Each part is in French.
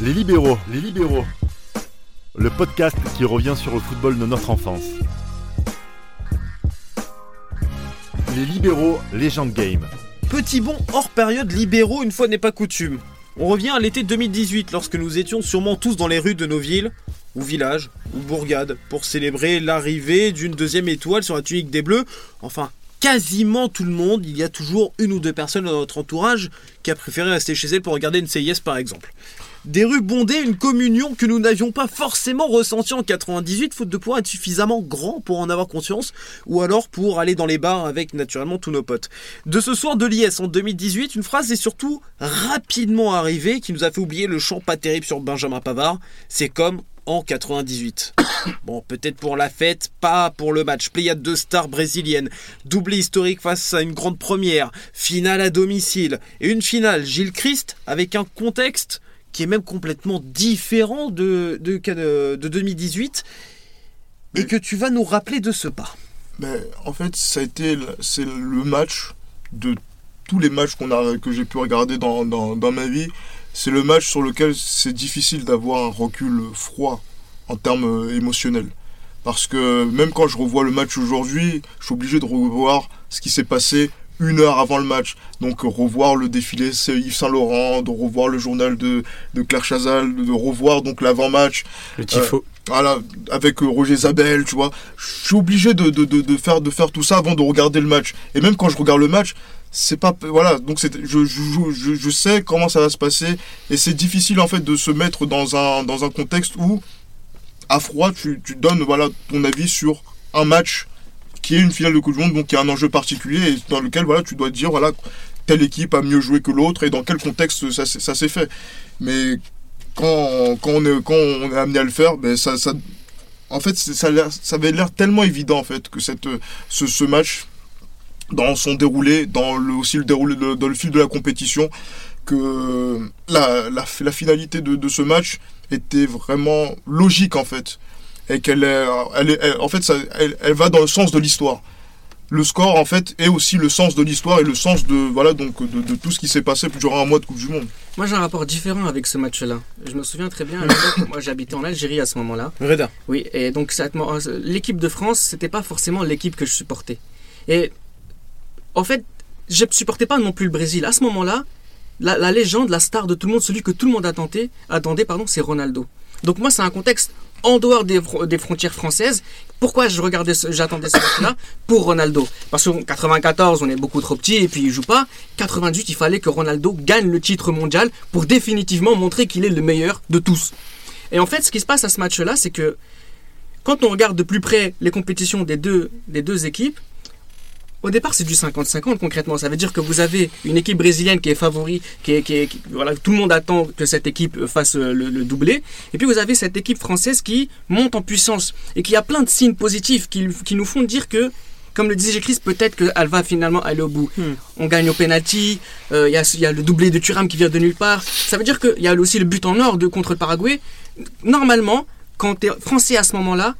Les libéraux, les libéraux. Le podcast qui revient sur le football de notre enfance. Les libéraux, légende game. Petit bond hors période libéraux une fois n'est pas coutume. On revient à l'été 2018 lorsque nous étions sûrement tous dans les rues de nos villes, ou villages, ou bourgades, pour célébrer l'arrivée d'une deuxième étoile sur la tunique des Bleus. Enfin, quasiment tout le monde, il y a toujours une ou deux personnes dans notre entourage qui a préféré rester chez elle pour regarder une CIS par exemple. Des rues bondées, une communion que nous n'avions pas forcément ressentie en 98, faute de pouvoir être suffisamment grand pour en avoir conscience, ou alors pour aller dans les bars avec naturellement tous nos potes. De ce soir de l'IS en 2018, une phrase est surtout rapidement arrivée qui nous a fait oublier le chant pas terrible sur Benjamin Pavard. C'est comme en 98. Bon, peut-être pour la fête, pas pour le match. Pléiade de stars brésiliennes, doublé historique face à une grande première, finale à domicile, et une finale Gilles Christ avec un contexte qui est même complètement différent de, de, de 2018 et que tu vas nous rappeler de ce pas. Mais en fait, ça a été c'est le match de tous les matchs qu'on a que j'ai pu regarder dans, dans, dans ma vie. C'est le match sur lequel c'est difficile d'avoir un recul froid en termes émotionnels. Parce que même quand je revois le match aujourd'hui, je suis obligé de revoir ce qui s'est passé une heure avant le match. Donc revoir le défilé c'est Yves Saint Laurent, de revoir le journal de, de Claire Chazal, de revoir donc l'avant-match. Le tifo. voilà, avec Roger Zabel, tu vois. Je suis obligé de, de, de, faire, de faire tout ça avant de regarder le match. Et même quand je regarde le match, c'est pas voilà donc c'est je, je, je, je, sais comment ça va se passer et c'est difficile en fait de se mettre dans un dans un contexte où à froid tu, tu donnes voilà ton avis sur un match qui est une finale de Coupe du Monde, donc y a un enjeu particulier et dans lequel voilà, tu dois dire voilà, telle équipe a mieux joué que l'autre et dans quel contexte ça, s'est fait. Mais quand, on est, amené à le faire, ben ça, en fait, ça, avait l'air tellement évident en fait que cette, ce, match, dans son déroulé, dans le, aussi le déroulé, dans le fil de la compétition, que la, la, la finalité de, de ce match était vraiment logique en fait et qu'elle est, elle est, en fait, ça, elle, elle, va dans le sens de l'histoire. Le score, en fait, est aussi le sens de l'histoire et le sens de, voilà, donc, de, de tout ce qui s'est passé durant un mois de Coupe du Monde. Moi, j'ai un rapport différent avec ce match-là. Je me souviens très bien, moi, j'habitais en Algérie à ce moment-là. Reda. Oui, et donc, l'équipe de France, c'était pas forcément l'équipe que je supportais. Et, en fait, je ne supportais pas non plus le Brésil. À ce moment-là, la, la, légende, la star de tout le monde, celui que tout le monde attendait, attendait pardon, c'est Ronaldo. Donc moi, c'est un contexte en dehors des, frontières françaises. Pourquoi je regardais, j'attendais ce match-là Pour Ronaldo? Parce qu'en 94, on est beaucoup trop petit et puis il joue pas. 98, il fallait que Ronaldo gagne le titre mondial pour définitivement montrer qu'il est le meilleur de tous. Et en fait, ce qui se passe à ce match-là, c'est que quand on regarde de plus près les compétitions des deux, des deux équipes, au départ, c'est du 50-50 concrètement. Ça veut dire que vous avez une équipe brésilienne qui est favori, qui est, qui est qui, voilà, tout le monde attend que cette équipe fasse le, le, doublé. Et puis vous avez cette équipe française qui monte en puissance et qui a plein de signes positifs qui, qui nous font dire que, comme le disait Chris, peut-être qu'elle va finalement aller au bout. Hmm. On gagne au penalty. Il euh, y, a, y, a, le doublé de Thuram qui vient de nulle part. Ça veut dire qu'il y a aussi le but en or de contre le Paraguay. Normalement, quand tu es français à ce moment-là,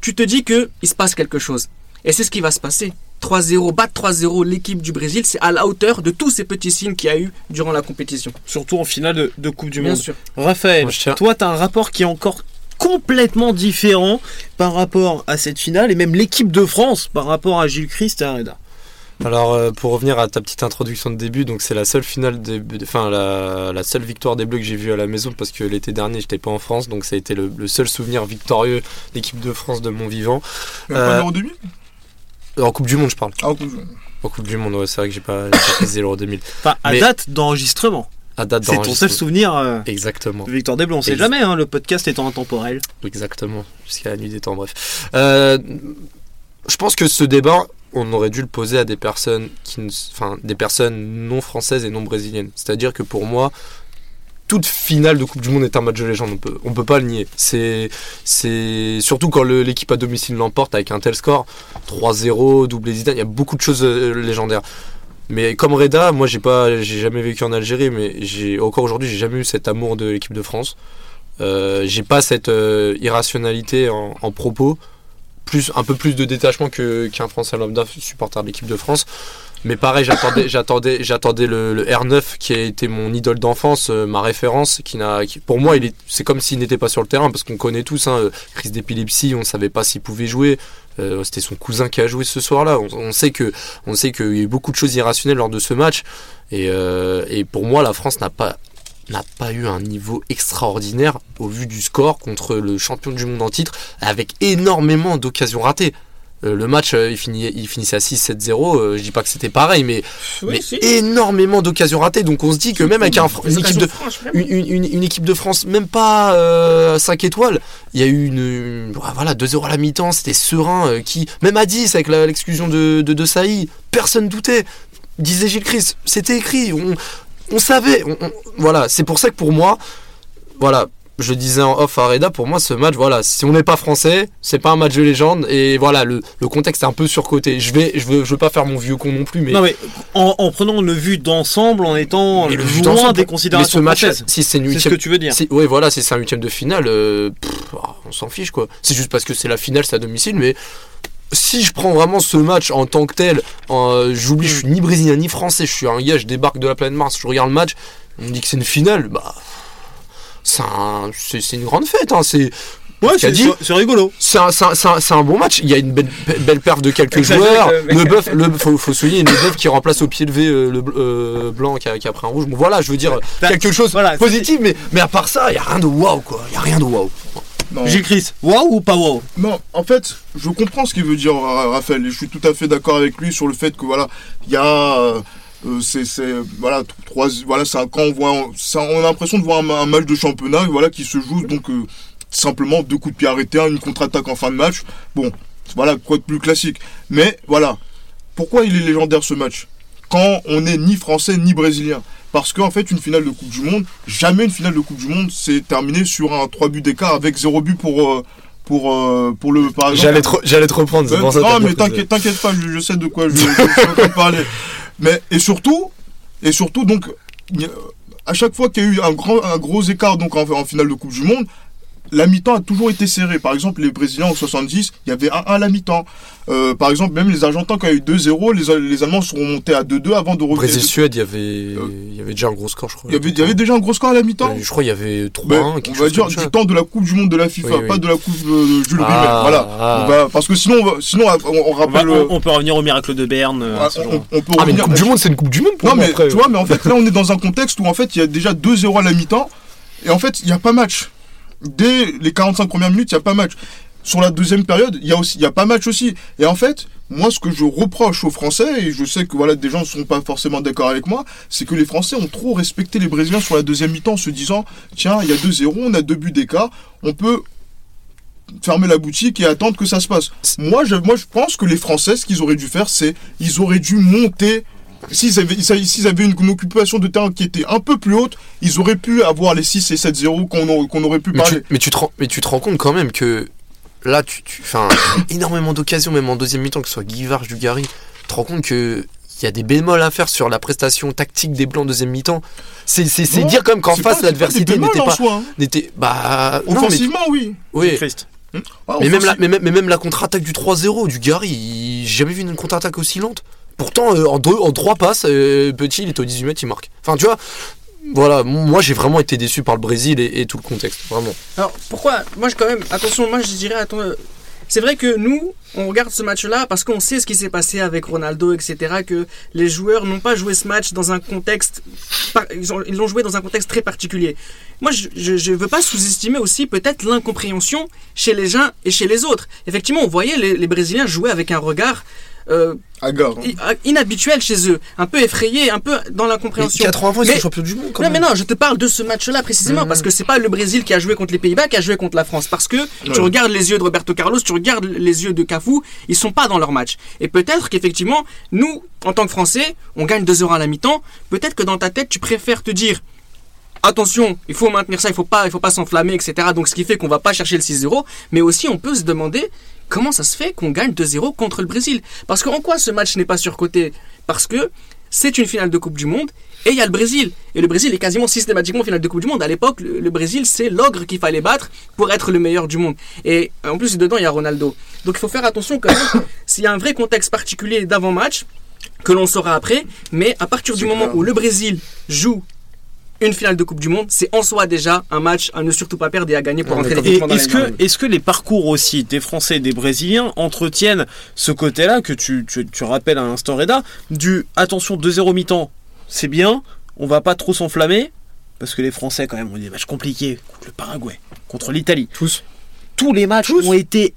tu te dis que il se passe quelque chose. Et c'est ce qui va se passer. 3-0, battre 3-0 l'équipe du Brésil, c'est à la hauteur de tous ces petits signes qu'il y a eu durant la compétition. Surtout en finale de, de Coupe du Bien Monde. sûr. Raphaël, Moi, toi, tu as un rapport qui est encore complètement différent par rapport à cette finale et même l'équipe de France par rapport à Gilles Christ et à Reda. Alors euh, pour revenir à ta petite introduction de début, donc c'est la seule finale, des, enfin la, la seule victoire des Bleus que j'ai vue à la maison parce que l'été dernier j'étais pas en France, donc ça a été le, le seul souvenir victorieux d'équipe de France de mon vivant. Euh, pas l'Euro 2000 En Coupe du Monde je parle. Ah, Coupe du Monde. En Coupe du Monde, ouais, c'est vrai que j'ai pas, j'ai pas précisé l'Euro 2000. Enfin, à Mais- date d'enregistrement. À date C'est ton seul souvenir euh, Exactement. de Victor Desblons. On sait Ex- jamais, hein, le podcast étant intemporel. Exactement, jusqu'à la nuit des temps, bref. Euh, je pense que ce débat, on aurait dû le poser à des personnes, qui, ne- enfin, des personnes non françaises et non brésiliennes. C'est-à-dire que pour moi, toute finale de Coupe du Monde est un match de légende, on peut, on peut pas le nier. C'est, c'est surtout quand l'équipe à domicile l'emporte avec un tel score, 3-0, doublé Zidane, il y a beaucoup de choses euh, légendaires. Mais comme Reda, moi j'ai pas, j'ai jamais vécu en Algérie, mais j'ai encore aujourd'hui, j'ai jamais eu cet amour de l'équipe de France. Euh, j'ai pas cette euh, irrationalité en, en propos, plus un peu plus de détachement que qu'un Français lambda supporter de l'équipe de France. Mais pareil, j'attendais, j'attendais, j'attendais le, le R9 qui a été mon idole d'enfance, euh, ma référence, qui n'a, pour moi, c'est comme s'il n'était pas sur le terrain parce qu'on connaît tous, hein, euh, crise d'épilepsie, on savait pas s'il pouvait jouer. Euh, c'était son cousin qui a joué ce soir-là. On, sait que, on sait qu'il y a eu beaucoup de choses irrationnelles lors de ce match. Et, pour moi, la France n'a pas eu un niveau extraordinaire au vu du score contre le champion du monde en titre, avec énormément d'occasions ratées. Euh, le match, euh, il, finit, il finissait à 6-7-0. euh, je dis pas que c'était pareil, mais, mais énormément d'occasions ratées. Donc on se dit que même avec un, une, équipe de, une, une- une- une équipe de France, même pas euh, 5 étoiles, il y a eu une, voilà, 2-0 à la mi-temps, c'était serein. euh, qui, même à 10, avec l'exclusion de, de, de Saï, personne doutait. Disait Gilles Christ, c'était écrit, on, on savait. on- on- voilà, c'est pour ça que pour moi, voilà, je le disais en off à Reda, pour moi ce match, voilà, si on n'est pas français, c'est pas un match de légende et voilà, le, le contexte est un peu surcoté. Je vais, je veux, je veux pas faire mon vieux con non plus, mais, Non mais en, en prenant le vu d'ensemble, en étant mais le loin des mais considérations ce match, si c'est une C'est ce huitième, que tu veux dire. si, ouais, voilà, si c'est un huitième de finale, euh, pff, ah, on s'en fiche quoi. C'est juste parce que c'est la finale, c'est à domicile, mais si je prends vraiment ce match en tant que tel, euh, j'oublie, je suis ni brésilien ni français, je suis un gars, je débarque de la planète Mars, je regarde le match, on me dit que c'est une finale, bah. C'est un- c'est c'est une grande fête, hein, c'est Ouais, c'est rigolo. c'est un, c'est un- c'est un- c'est un bon match. Il y a une belle, belle perf de quelques joueurs. euh. Le bœuf, le, faut, faut souligner le bœuf qui remplace au pied levé euh, le euh, blanc qui a, qui a pris un rouge. Bon, voilà, je veux dire quelque chose voilà, de positif, mais, mais à part ça, il y a rien de waouh quoi. Il y a rien de waouh. Chris, waouh ou pas waouh? Non, en fait, je comprends ce qu'il veut dire Ra- Raphaël et je suis tout à fait d'accord avec lui sur le fait que voilà, il y a euh, c'est c'est voilà trois voilà un- quand on voit ça, on a l'impression de voir un, un match de championnat voilà qui se joue donc euh, simplement deux coups de pied arrêtés, une contre-attaque en fin de match. Bon, voilà quoi de plus classique. Mais voilà, pourquoi il est légendaire ce match? Quand on n'est ni français ni brésilien parce qu'en fait, une finale de Coupe du Monde, jamais une finale de Coupe du Monde s'est terminée sur un 3 buts d'écart avec 0 but pour, euh, pour, euh, pour le. Par exemple, J'allais te, te reprendre. ça que non, mais t'inquiète, t'inquiète pas, je, je sais de quoi je, je, suis en train de parler. Mais, et surtout, et surtout, donc, a- à chaque fois qu'il y a eu un, grand, gros écart donc en finale de Coupe du Monde, la mi-temps a toujours été serrée. Par exemple, les Brésiliens en 70, il y avait 1-1 à la mi-temps. Euh, par exemple, même les Argentins, quand il y a eu 2-0, les, les Allemands sont montés à 2-2 avant de revenir. Brésil-Suède, il y avait, il y avait déjà un gros score, je crois. Il y avait, il y avait déjà un gros score à la mi-temps Euh, Je crois qu'il y avait 3-1. Ben, on va dire comme ça. du temps de la Coupe du Monde de la FIFA, Oui, oui. pas de la Coupe de Jules Ah. Voilà. ah. Va- parce que sinon, on va- sinon on, on on, va- rappelle. on- on peut revenir au miracle de Berne. euh, on, peut Ah, mais une revenir- Coupe du Monde, c'est une Coupe du Monde pour Non, moi. mais après. tu vois, mais en fait, là, on est dans un contexte où en fait, il y a déjà 2-0 à la mi-temps, et en fait, il n'y a pas match. Dès les 45 premières minutes, il n'y a pas match. Sur la deuxième période, il y a aussi, il y a pas match aussi. Et en fait, moi, ce que je reproche aux Français, et je sais que voilà, des gens ne sont pas forcément d'accord avec moi, c'est que les Français ont trop respecté les Brésiliens sur la deuxième mi-temps, en se disant, tiens, il y a 2-0, on a deux buts d'écart, on peut fermer la boutique et attendre que ça se passe. Moi, je, moi, je pense que les Français, ce qu'ils auraient dû faire, c'est, ils auraient dû monter S'ils avaient, s'ils avaient une, une occupation de terrain qui était un peu plus haute, ils auraient pu avoir les 6 et 7-0 qu'on aurait, qu'on aurait pu Mais parler. tu, mais, tu te rends, mais tu te rends compte quand même que là, tu, tu enfin, énormément d'occasions, même en deuxième mi-temps, que ce soit Guy Varge, Dugarry, tu te rends compte que il y a des bémols à faire sur la prestation tactique des Blancs en deuxième mi-temps. C'est, c'est, c'est Non, dire quand même qu'en C'est face, pas- c'est l'adversité pas des bémols n'était en pas, soi, hein. n'était, bah, non, mais, Offensivement, oui. oui. Ah, Mais même, la, mais, même- mais même la contre-attaque du 3-0 du Gary, il- j'ai jamais vu une contre-attaque aussi lente. Pourtant, euh, en, deux, en trois passes, euh, Petit, il est au 18 mètres, il marque. Enfin, tu vois, voilà, moi j'ai vraiment été déçu par le Brésil et, tout le contexte, vraiment. Alors pourquoi Moi je quand même, attention, moi je dirais, attends, euh, c'est vrai que nous, on regarde ce match-là parce qu'on sait ce qui s'est passé avec Ronaldo, etc. Que les joueurs n'ont pas joué ce match dans un contexte, ils ont- ils l'ont joué dans un contexte très particulier. Moi, je ne veux pas sous-estimer aussi peut-être l'incompréhension chez les uns et chez les autres. Effectivement, on voyait les Brésiliens jouer avec un regard euh, Agar. hein. inhabituel chez eux, un peu effrayé, un peu dans l'incompréhension. 80 fois, ils sont champions du monde quand Non même. mais non, je te parle de ce match-là précisément Mhm. parce que c'est pas le Brésil qui a joué contre les Pays-Bas qui a joué contre la France parce que tu regardes les yeux de Roberto Carlos, tu regardes les yeux de Cafu, ils sont pas dans leur match. Et peut-être qu'effectivement, nous, en tant que Français, on gagne 2 heures à la mi-temps. Peut-être que dans ta tête, tu préfères te dire attention, il faut maintenir ça, il faut pas, il faut pas s'enflammer, etc. Donc ce qui fait qu'on va pas chercher le 6-0, mais aussi on peut se demander comment ça se fait qu'on gagne 2-0 contre le Brésil? Parce qu'en quoi ce match n'est pas surcoté? Parce que c'est une finale de Coupe du Monde et il y a le Brésil. Et le Brésil est quasiment systématiquement finale de Coupe du Monde. À l'époque, le, le Brésil, c'est l'ogre qu'il fallait battre pour être le meilleur du monde. Et en plus, dedans, il y a Ronaldo. Donc il faut faire attention quand même. S'il y a un vrai contexte particulier d'avant-match, que l'on saura après. Mais à partir du moment clair. où le Brésil joue une finale de Coupe du Monde, c'est en soi déjà un match à ne surtout pas perdre et à gagner pour On est entrer d'accord. Et définitivement dans est-ce la que, est-ce que les parcours aussi des Français et des Brésiliens entretiennent ce côté-là que tu, tu, tu rappelles à l'instant Reda du attention 2-0 mi-temps, c'est bien, on va pas trop s'enflammer parce que les Français quand même ont des matchs compliqués contre le Paraguay, contre l'Italie. Tous. Tous les matchs Tous. ont été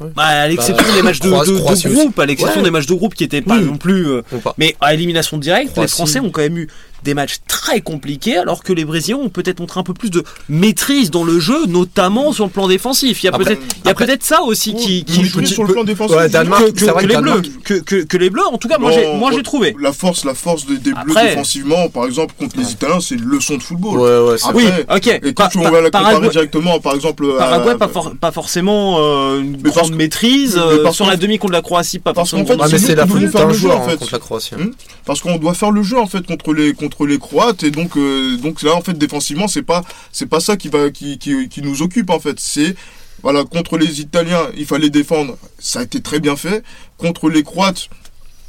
Ouais. bah, à l'exception des matchs de, groupe, à l'exception Ouais. des matchs de groupe qui étaient pas Oui. non plus euh, mais à élimination directe, les. Français ont quand même eu des matchs très compliqués, alors que les Brésiliens ont peut-être montré un peu plus de maîtrise dans le jeu, notamment sur le plan défensif. Il y a peut-être, il y a après- peut-être ça aussi qui, qui Qui joue sur le plan défensif. Ouais, Danemark, que, que- c'est vrai que que les bleus, que, que- que les bleus. En tout cas, moi Non, j'ai, moi j'ai ouais. trouvé. La force, la force des, des Bleus défensivement, par exemple, contre les Italiens, c'est une leçon de football. Ouais, ouais, c'est Après, Oui, ok. Et quand on pa- va la comparer directement, par exemple, à- Paraguay, pas, for- pas forcément euh, une parce grande maîtrise. mais euh, parce sur la demi contre la Croatie, pas parce forcément. fait, grande Ah, mais c'est c'est nous la qui faute devons faire d'un le jeu, joueur en fait. contre la Croatie. Hmm? Parce qu'on doit faire le jeu en fait contre les contre les Croates et donc euh, donc là en fait défensivement c'est pas c'est pas ça qui va qui, qui, nous occupe en fait. C'est voilà contre les Italiens il fallait défendre ça a été très bien fait. Contre les Croates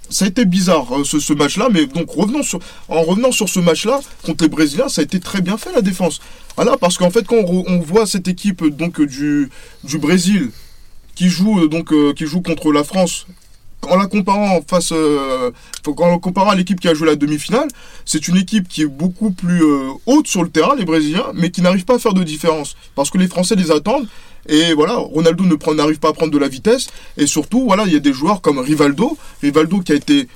ça a été bizarre euh, ce, ce match là mais donc revenons sur en revenant sur ce match là contre les Brésiliens ça a été très bien fait la défense. Voilà parce qu'en fait quand on, voit cette équipe donc du du Brésil qui joue euh, donc euh, qui joue contre la France en la comparant face euh, qu'en comparant à l'équipe qui a joué la demi-finale, c'est une équipe qui est beaucoup plus euh, haute sur le terrain, les Brésiliens, mais qui n'arrive pas à faire de différence. Parce que les Français les attendent. Et voilà, Ronaldo ne n'arrive pas à prendre de la vitesse. Et surtout, voilà, il y a des joueurs comme Rivaldo. Rivaldo qui a été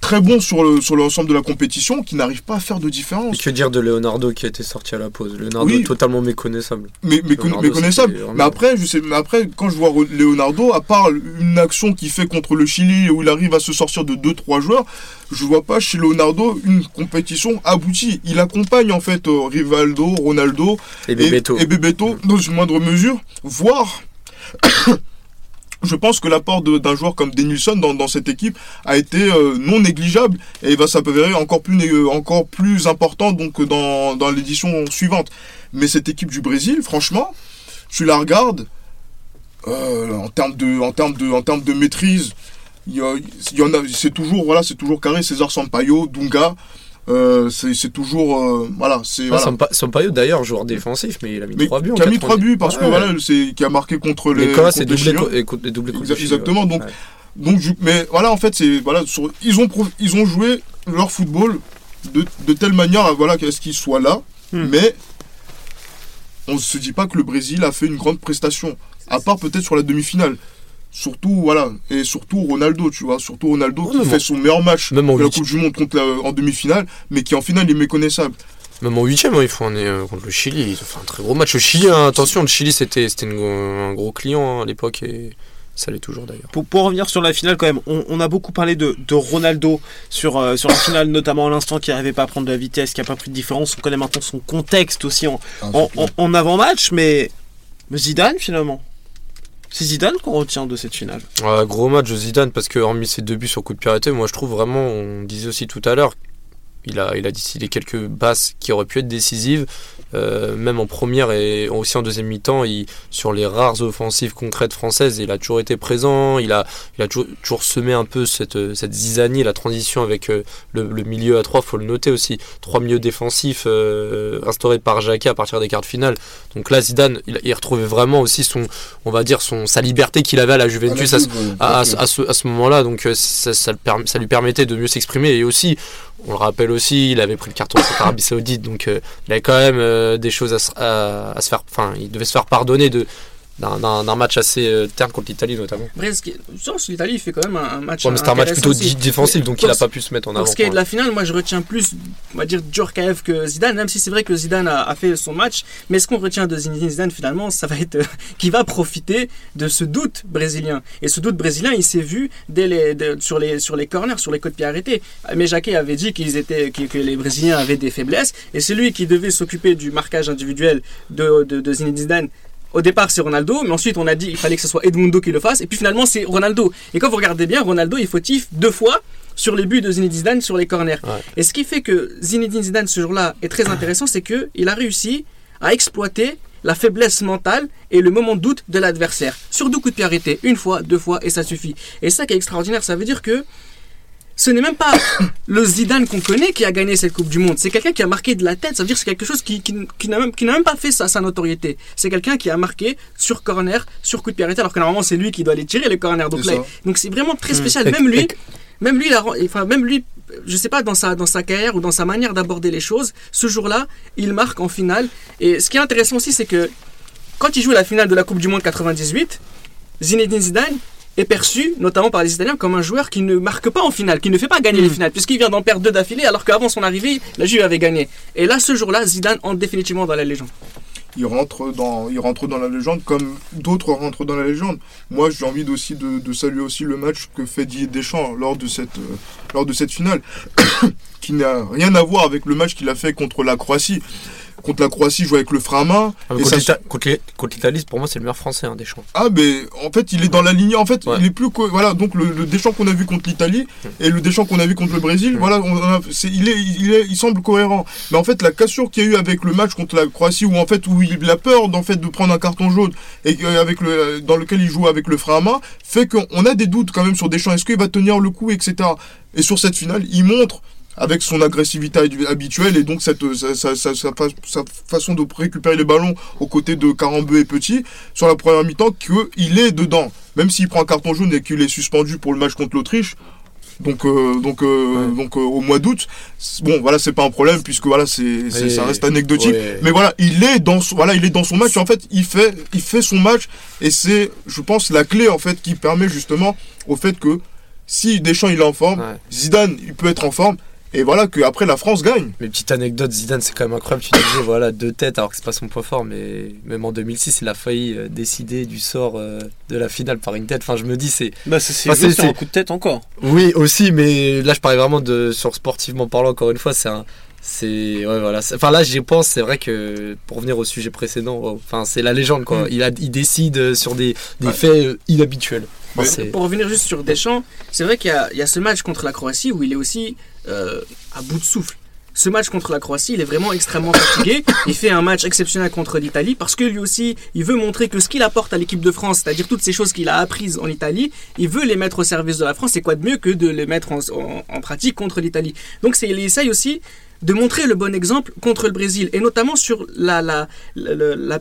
très bon sur le sur l'ensemble de la compétition, qui n'arrive pas à faire de Et différence. que dire de Leonardo qui a été sorti à la pause? Leonardo Oui. totalement méconnaissable. Mais, mais, Leonardo, mais connaissable. c'était vraiment- Mais après, je sais, mais après, quand je vois Leonardo, à part une action qu'il fait contre le Chili où il arrive à se sortir de 2-3 joueurs, je vois pas chez Leonardo une compétition aboutie. Il accompagne en fait euh, Rivaldo, Ronaldo Et Bebeto. et Bebeto dans une moindre mesure, voire. Je pense que l'apport d'un joueur comme Denilson dans, cette équipe a été euh, non négligeable et va s'avérer encore plus, euh, encore plus important donc, dans, dans l'édition suivante. Mais cette équipe du Brésil, franchement, tu la regardes euh, en termes de, en termes de, en termes de maîtrise. Il y en a, c'est toujours voilà, c'est toujours carré. César Sampaio, Dunga, euh, c'est c'est toujours euh, voilà, c'est Ah, voilà. Sampa- Sampaio d'ailleurs joueur défensif mais il a mis 3 buts qui a mis 90. 3 buts parce que Ouais. voilà, c'est qui a marqué contre les. Les et doublé les Chili, exactement, donc- Ouais. Donc, mais voilà, en fait, c'est voilà, sur- ils ont ils ont joué leur football de, de telle manière, à, voilà, qu'à ce qu'ils soient là, Hmm. mais on ne se dit pas que le Brésil a fait une grande prestation, à part peut-être sur la demi-finale. Surtout voilà, et surtout Ronaldo, tu vois, surtout Ronaldo qui fait en- son meilleur match même en de la. Coupe du Monde contre la- en demi-finale, mais qui en finale est méconnaissable. Même en huitième, hein, ils font un, euh, contre le Chili. Ils ont fait un très gros match. Le Chili, hein, attention, le Chili c'était un gros client hein, à l'époque et ça l'est toujours d'ailleurs. Pour, pour revenir sur la finale, quand même, on, on a beaucoup parlé de, de Ronaldo sur, euh, sur la finale, notamment à l'instant, qui n'arrivait pas à prendre de la vitesse, qui n'a pas pris de différence. On connaît maintenant son contexte aussi en, en, en- en avant-match, mais mais Zidane finalement. C'est Zidane qu'on retient de cette finale. Ouais, gros match de Zidane parce que hormis ses deux buts sur coup de pied moi je trouve vraiment, on disait aussi tout à l'heure, il a, il a décidé quelques passes qui auraient pu être décisives, euh, même en première et aussi en deuxième mi-temps, il, sur les rares offensives concrètes françaises, il a toujours été présent, il a, il a toujours, toujours semé un peu cette, cette zizanie, la transition avec euh, le, le milieu à trois, faut le noter aussi, trois milieux défensifs euh, instaurés par Jacquet à partir des quarts de finale. Donc là, Zidane, il, il retrouvait vraiment aussi son, on va dire, son, sa liberté qu'il avait à la Juventus à, ce- à, à ce- à ce, moment-là. Donc euh, ça, ça, ça lui permettait de mieux s'exprimer. Et aussi, on le rappelle aussi, il avait pris le carton contre l'Arabie Saoudite. Donc euh, il avait quand même euh, des choses à, se- à se faire. Enfin, il devait se faire pardonner de d'un- match assez euh, terne contre l'Italie notamment. Après, ce qui est- sur ce, l'Italie, fait quand même un, match. Ouais, mais c'était un match plutôt aussi. défensif, donc il a ce- pas pu se mettre en avant. Pour ce qui est de la finale, moi je retiens plus, on va dire, Djorkaeff que Zidane, même si c'est vrai que Zidane a, a fait son match. Mais ce qu'on retient de Zinedine Zidane finalement, ça va être euh, qui va profiter de ce doute brésilien. Et ce doute brésilien, il s'est vu dès les, de- sur, les, sur les corners, sur les coups de pied arrêtés. Mais Jacquet avait dit qu'ils étaient, que, que les Brésiliens avaient des faiblesses. Et celui qui devait s'occuper du marquage individuel de, de, de Zinedine Zidane, au départ, c'est Ronaldo, mais ensuite on a dit qu'il fallait que ce soit Edmundo qui le fasse, et puis finalement c'est Ronaldo. Et quand vous regardez bien, Ronaldo est fautif deux fois sur les buts de Zinedine Zidane sur les corners. Ouais. Et ce qui fait que Zinedine Zidane ce jour-là est très intéressant, c'est que il a réussi à exploiter la faiblesse mentale et le moment de doute de l'adversaire. Sur deux coups de pied arrêtés, une fois, deux fois, et ça suffit. Et ça qui est extraordinaire, ça veut dire que ce n'est même pas le Zidane qu'on connaît qui a gagné cette Coupe du Monde. C'est quelqu'un qui a marqué de la tête. Ça veut dire que c'est quelque chose qui, qui, qui n'a même, qui n'a même pas fait sa, sa notoriété. C'est quelqu'un qui a marqué sur corner, sur coup de pied arrêté, alors que normalement c'est lui qui doit les tirer les corners. Donc C'est là, donc c'est vraiment très Mm. spécial. Même lui, même lui, il a ren- enfin même lui, je sais pas dans sa dans sa carrière ou dans sa manière d'aborder les choses. Ce jour-là, il marque en finale. Et ce qui est intéressant aussi, c'est que quand il joue la finale de la Coupe du Monde 98, Zinedine Zidane est perçu, notamment par les Italiens, comme un joueur qui ne marque pas en finale, qui ne fait pas gagner les finales, puisqu'il vient d'en perdre deux d'affilée, alors qu'avant son arrivée, la Juve avait gagné. Et là, ce jour-là, Zidane entre définitivement dans la légende. il rentre dans, il rentre dans la légende comme d'autres rentrent dans la légende. Moi, j'ai envie aussi de, de saluer aussi le match que fait Didier Deschamps lors de cette, euh, lors de cette finale, qui n'a rien à voir avec le match qu'il a fait contre la Croatie. Contre la Croatie, il joue avec le frein à main. Ah, et contre ça- l'Italie, pour moi, c'est le meilleur français, hein, Deschamps. Ah, mais en fait, il est dans la lignée. En fait, Ouais. il est plus. Voilà, donc le, le Deschamps qu'on a vu contre l'Italie et le Deschamps qu'on a vu contre le Brésil, voilà, on a- c'est- il, est, il, est, il semble cohérent. Mais en fait, la cassure qu'il y a eu avec le match contre la Croatie, où en fait, où il a peur d'en fait, de prendre un carton jaune et avec le, dans lequel il joue avec le frein à main, fait qu'on a des doutes quand même sur Deschamps. Est-ce qu'il va tenir le coup, etc. Et sur cette finale, il montre avec son agressivité habi- habituelle et donc cette, sa, sa- sa- sa fa- sa façon de récupérer les ballons aux côtés de Carambeu et Petit sur la première mi-temps qu'il est dedans. Même s'il prend un carton jaune et qu'il est suspendu pour le match contre l'Autriche, donc, euh, donc, euh, Ouais. donc euh, au mois d'août, bon voilà c'est pas un problème puisque voilà c'est ça reste anecdotique. Ouais. Mais voilà, il est dans son, voilà, il est dans son match. En fait, il fait, il fait son match et c'est, je pense, la clé en fait qui permet justement au fait que si Deschamps il est en forme, Ouais. Zidane il peut être en forme et voilà que après la France gagne. Mais petite anecdote, Zidane, c'est quand même incroyable. Tu disais, voilà, deux têtes, alors que c'est pas son point fort, mais même en 2006, il a failli euh, décider du sort euh, de la finale par une tête. Enfin, je me dis, c'est. Bah, c'est c'est c'est- c'est un coup de tête encore. Oui, aussi, mais là, je parlais vraiment de sur sportivement parlant. Encore une fois, c'est un. C'est ouais voilà. C'est- Enfin là, j'y pense. C'est vrai que pour revenir au sujet précédent, wow, enfin c'est la légende quoi. Mm. Il a, il décide euh, sur des, des Ouais. faits euh, inhabituels. Enfin, Pour revenir juste sur Deschamps, c'est vrai qu'il y, a- il y a ce match contre la Croatie où il est aussi euh, à bout de souffle. Ce match contre la Croatie, il est vraiment extrêmement fatigué. Il fait un match exceptionnel contre l'Italie parce que lui aussi, il veut montrer que ce qu'il apporte à l'équipe de France, c'est-à-dire toutes ces choses qu'il a apprises en Italie, il veut les mettre au service de la France. Et quoi de mieux que de les mettre en, pratique contre l'Italie? Donc c'est, il essaye aussi de montrer le bon exemple contre le Brésil et notamment sur la,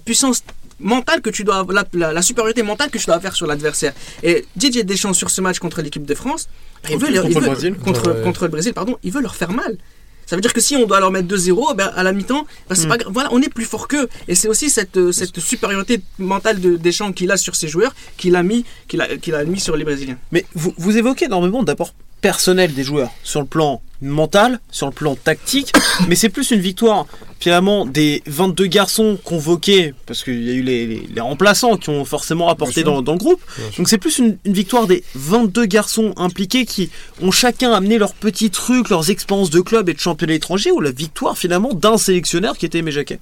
puissance mentale que tu dois la, la, la supériorité mentale que tu dois avoir sur l'adversaire et Didier Deschamps sur ce match contre l'équipe de France il Contre- veut, leur- il contre le Brésil? contre, Ouais. contre le Brésil pardon il veut leur faire mal ça veut dire que si on doit leur mettre 2-0 ben, à la mi-temps ben, c'est Mm. pas grave. voilà on est plus fort qu'eux et c'est aussi cette, euh, cette supériorité mentale de Deschamps qu'il a sur ses joueurs qu'il a mis qu'il a, qu'il a mis sur les Brésiliens Mais vous, vous évoquez énormément d'apport personnel des joueurs sur le plan mental, sur le plan tactique, mais c'est plus une victoire finalement des 22 garçons convoqués, parce qu'il y a eu les, les- les remplaçants qui ont forcément apporté dans, dans le groupe. Donc c'est plus une, une victoire des 22 garçons impliqués qui ont chacun amené leurs petits trucs, leurs expériences de club et de championnat étranger, ou la victoire finalement d'un sélectionneur qui était Aimé Jacquet.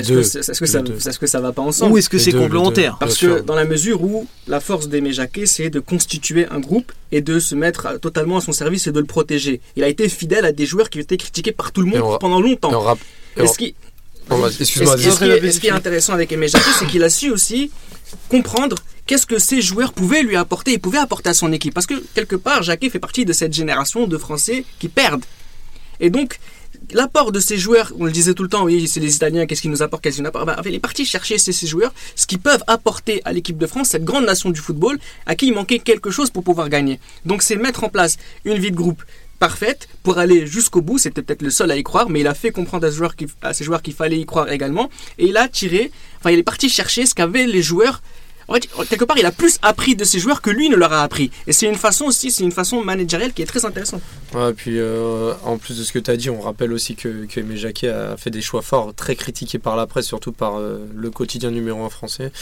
est-ce que, c'est- est-ce que, ça, que ça va pas ensemble? Ou est-ce que c'est complémentaire? Parce que dans la mesure où la force d'Aimé Jacquet, c'est de constituer un groupe et de se mettre totalement à son service et de le protéger. Il a été fidèle à des joueurs qui étaient critiqués par tout le monde va- pendant on longtemps. rap- et ce qui, va- et ce- qui est- ce qui est intéressant avec Aimé Jacquet, c'est qu'il a su aussi comprendre qu'est-ce que ces joueurs pouvaient lui apporter et pouvaient apporter à son équipe. Parce que quelque part, Jacquet fait partie de cette génération de Français qui perdent. Et donc, l'apport de ces joueurs, on le disait tout le temps, oui, c'est les Italiens, qu'est-ce qu'ils nous apportent, qu'est-ce qu'ils nous apportent ben, Il est parti chercher ces, ces joueurs, ce qu'ils peuvent apporter à l'équipe de France, cette grande nation du football, à qui il manquait quelque chose pour pouvoir gagner. Donc, c'est mettre en place une vie de groupe parfaite pour aller jusqu'au bout. C'était peut-être le seul à y croire, mais il a fait comprendre à, ce joueur à ces joueurs qu'il fallait y croire également. Et il a tiré, enfin, il est parti chercher ce qu'avaient les joueurs. En fait, quelque part, il a plus appris de ses joueurs que lui ne leur a appris. Et c'est une façon aussi, c'est une façon managériale qui est très intéressante. Puis euh, en plus de ce que tu as dit, on rappelle aussi que, que Aimé Jacquet a fait des choix forts, très critiqués par la presse, surtout par euh, le quotidien numéro 1 français.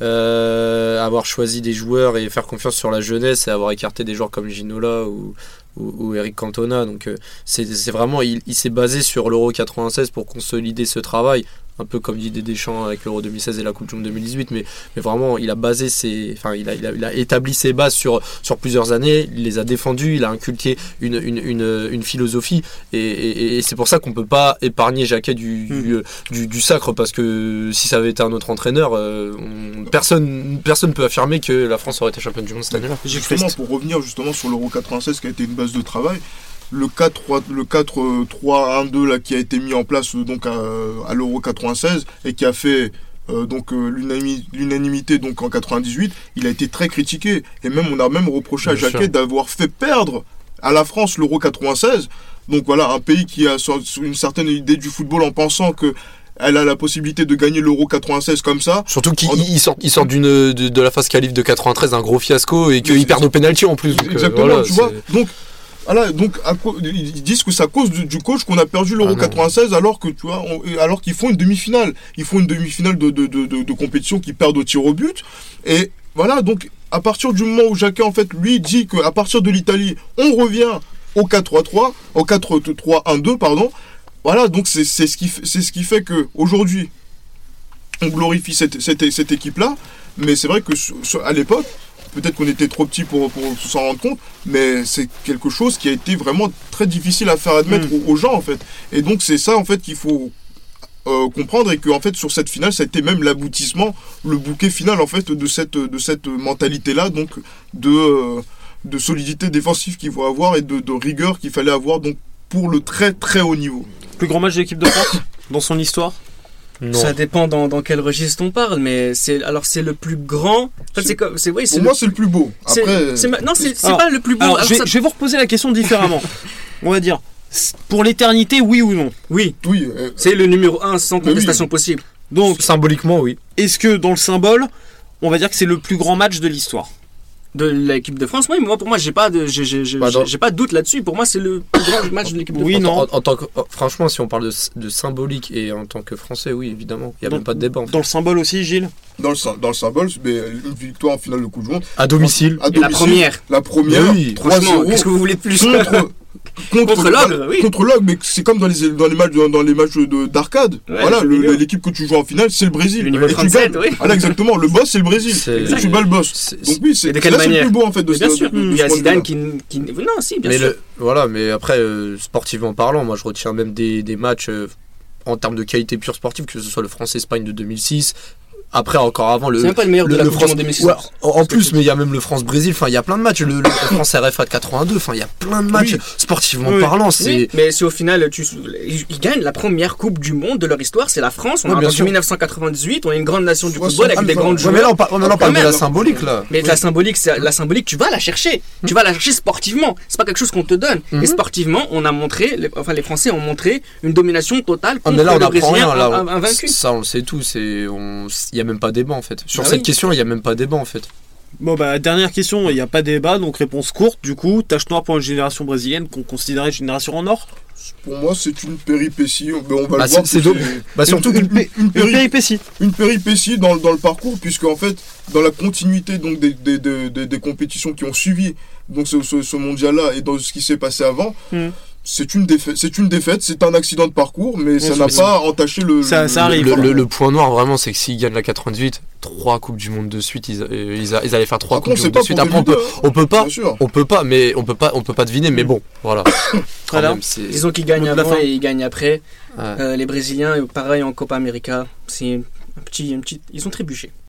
Euh, avoir choisi des joueurs et faire confiance sur la jeunesse et avoir écarté des joueurs comme Ginola ou, ou, Eric Cantona. Donc euh, c'est vraiment, il, il s'est basé sur l'Euro 96 pour consolider ce travail. Un peu comme dit Deschamps avec l'Euro 2016 et la Coupe du Monde 2018, mais, mais vraiment il a basé ses, enfin il a, il a, il a établi ses bases sur, sur plusieurs années, il les a défendues, il a inculqué une, une, une, une philosophie et, et- et c'est pour ça qu'on peut pas épargner Jacquet du, du, du, du sacre parce que si ça avait été un autre entraîneur, euh, on- personne personne peut affirmer que la France aurait été championne du monde cette année-là. Justement, pour revenir justement sur l'Euro 96 qui a été une, base de travail. Le 4-3, le 4-3-1-2 là qui a été mis en place euh, donc à, à l'Euro 96 et qui a fait euh, donc euh, l'unanimi- l'unanimité donc en 98, il a été très critiqué et même on a même reproché à Bien Jacquet d'avoir fait perdre à la France l'Euro 96. Donc voilà, un pays qui a une certaine idée du football en pensant que elle a la possibilité de gagner l'Euro 96 comme ça. Surtout qu'ils En- ils sortent, ils sortent d'une, de, de la phase qualif de 93 d'un gros fiasco et qu'ils perdent au penalty en plus. donc, euh, Exactement, voilà, tu vois. Donc, voilà, donc à co- ils disent que c'est à cause du, du coach qu'on a perdu l'Euro Ah non. 96 alors que tu vois, on- alors qu'ils font une demi-finale. Ils font une demi-finale de, de, de, de- de compétition qui perdent au tir au but. Et voilà, donc à partir du moment où Jacquet en fait lui dit qu'à partir de l'Italie, on revient au 4-3-3, au 4-3-1-2 pardon. Voilà, donc c'est ce qui fait- c'est ce qui fait que aujourd'hui on glorifie cette, cette, cette équipe-là, mais c'est vrai que à l'époque, peut-être qu'on était trop petit pour, pour s'en rendre compte, mais c'est quelque chose qui a été vraiment très difficile à faire admettre aux, aux gens en fait. Et donc c'est ça en fait qu'il faut euh, comprendre et que en fait sur cette finale, ça a été même l'aboutissement, le bouquet final en fait de cette de cette mentalité-là, donc de euh, de solidité défensive qu'il faut avoir et de, de rigueur qu'il fallait avoir donc pour le très très haut niveau. Plus grand match de l'équipe de France dans son histoire? Non. Ça dépend dans, dans quel registre on parle, mais c'est alors c'est le plus grand. En fait, c'est comme c'est oui, c'est Pour le- moi, c'est le plus beau. Après, c'est ma- non, c'est c'est Alors- pas le plus beau. Alors, Alors, je, vais, ça- je vais vous reposer la question différemment. On va dire, pour l'éternité, oui ou non? Oui, oui, euh, c'est le numéro 1 sans oui. contestation possible. Donc, Symboliquement, oui. est-ce que dans le symbole, on va dire que c'est le plus grand match de l'histoire? De l'équipe de France, oui, moi pour moi j'ai pas de j'ai j'ai- j'ai- Bah, dans- j'ai pas de doute là-dessus. Pour moi c'est le plus grand match de l'équipe de Oui, France. non. En, en tant que, en- franchement, si on parle de, de symbolique et en tant que français, oui, évidemment. Il n'y a même pas de débat. en fait. Dans le symbole aussi, Gilles? Dans le, dans le symbole, mais une victoire en finale de Coupe du Monde. À domicile. À Et la domicile, première, La première, Oui, 3-0 franchement, qu'est-ce que vous voulez de plus contre, contre, Contre l'Ogre, oui. Contre l'Ogre, mais c'est comme dans les, dans les matchs, dans, dans les matchs de- d'arcade. Ouais, voilà, l'équipe que tu joues en finale, c'est le Brésil. Le niveau Et tu 37, gagnes. oui. Voilà, exactement. Le boss, c'est le Brésil. Et tu bats le boss. c'est- Donc oui, c'est là, c'est le manière plus beau en fait de Mais bien ce- sûr, de- de il y a Zidane qui, qui- non si bien mais sûr. le, voilà, mais après, euh, sportivement parlant, moi je retiens même des, des matchs euh, en termes de qualité pure sportive, que ce soit le France-Espagne de 2006. Après, encore avant, le. C'est même pas le meilleur de la France- 2006. Ouais, en, en plus, mais il y a même le France-Brésil. Enfin, il y a plein de matchs. Le, le France RFA de 82. Enfin, il y a plein de matchs Oui. sportivement Oui. parlant. Oui, mais si au final tu, ils gagnent la première coupe du monde de leur histoire, c'est la France. On Ouais, a sûr. 1998, on est une grande nation du football avec Ah, des grandes Ouais, mais joueurs. là, on, par- on en parle de la symbolique là. Mais la symbolique, la symbolique, tu vas la chercher. Tu vas la chercher sportivement. C'est pas quelque chose qu'on te donne. Mhm. Et sportivement, on a montré, les- enfin les Français ont montré une domination totale Ah, contre mais là, on le Brésilien invaincu. ça, on le sait tous. Il n'y a même pas débat en fait. Sur Ah cette oui. question, il n'y a même pas débat en fait. Bon bah dernière question, il n'y a pas débat, donc réponse courte du coup, tache noire pour une génération brésilienne qu'on considérait une génération en or? Pour moi, c'est une péripétie. On va Bah, le voir. c'est- Bah, surtout une, une- une Une péri- péripétie une péripétie dans, dans le parcours, puisque en fait, dans la continuité donc des, des, des, des- des compétitions qui ont suivi donc ce, ce, ce mondial-là et dans ce qui s'est passé avant, Mhm. C'est une défaite. C'est une défaite, c'est un accident de parcours, mais ça n'a pas entaché le. Ça- le- ça arrive. Le, voilà. le- le point noir vraiment, c'est que s'ils gagnent la 98, trois coupes du monde de suite, ils, euh, ils, allaient faire trois coupes du monde pas de suite. Après, on peut, hein. on peut pas, Bien sûr. on peut pas, mais on peut pas, on peut pas deviner. Mais bon, voilà. Même, Disons qu'ils gagnent avant fin. et ils gagnent après. ouais. Euh, les Brésiliens, pareil en Copa América, c'est un petit, un petit, ils ont trébuché.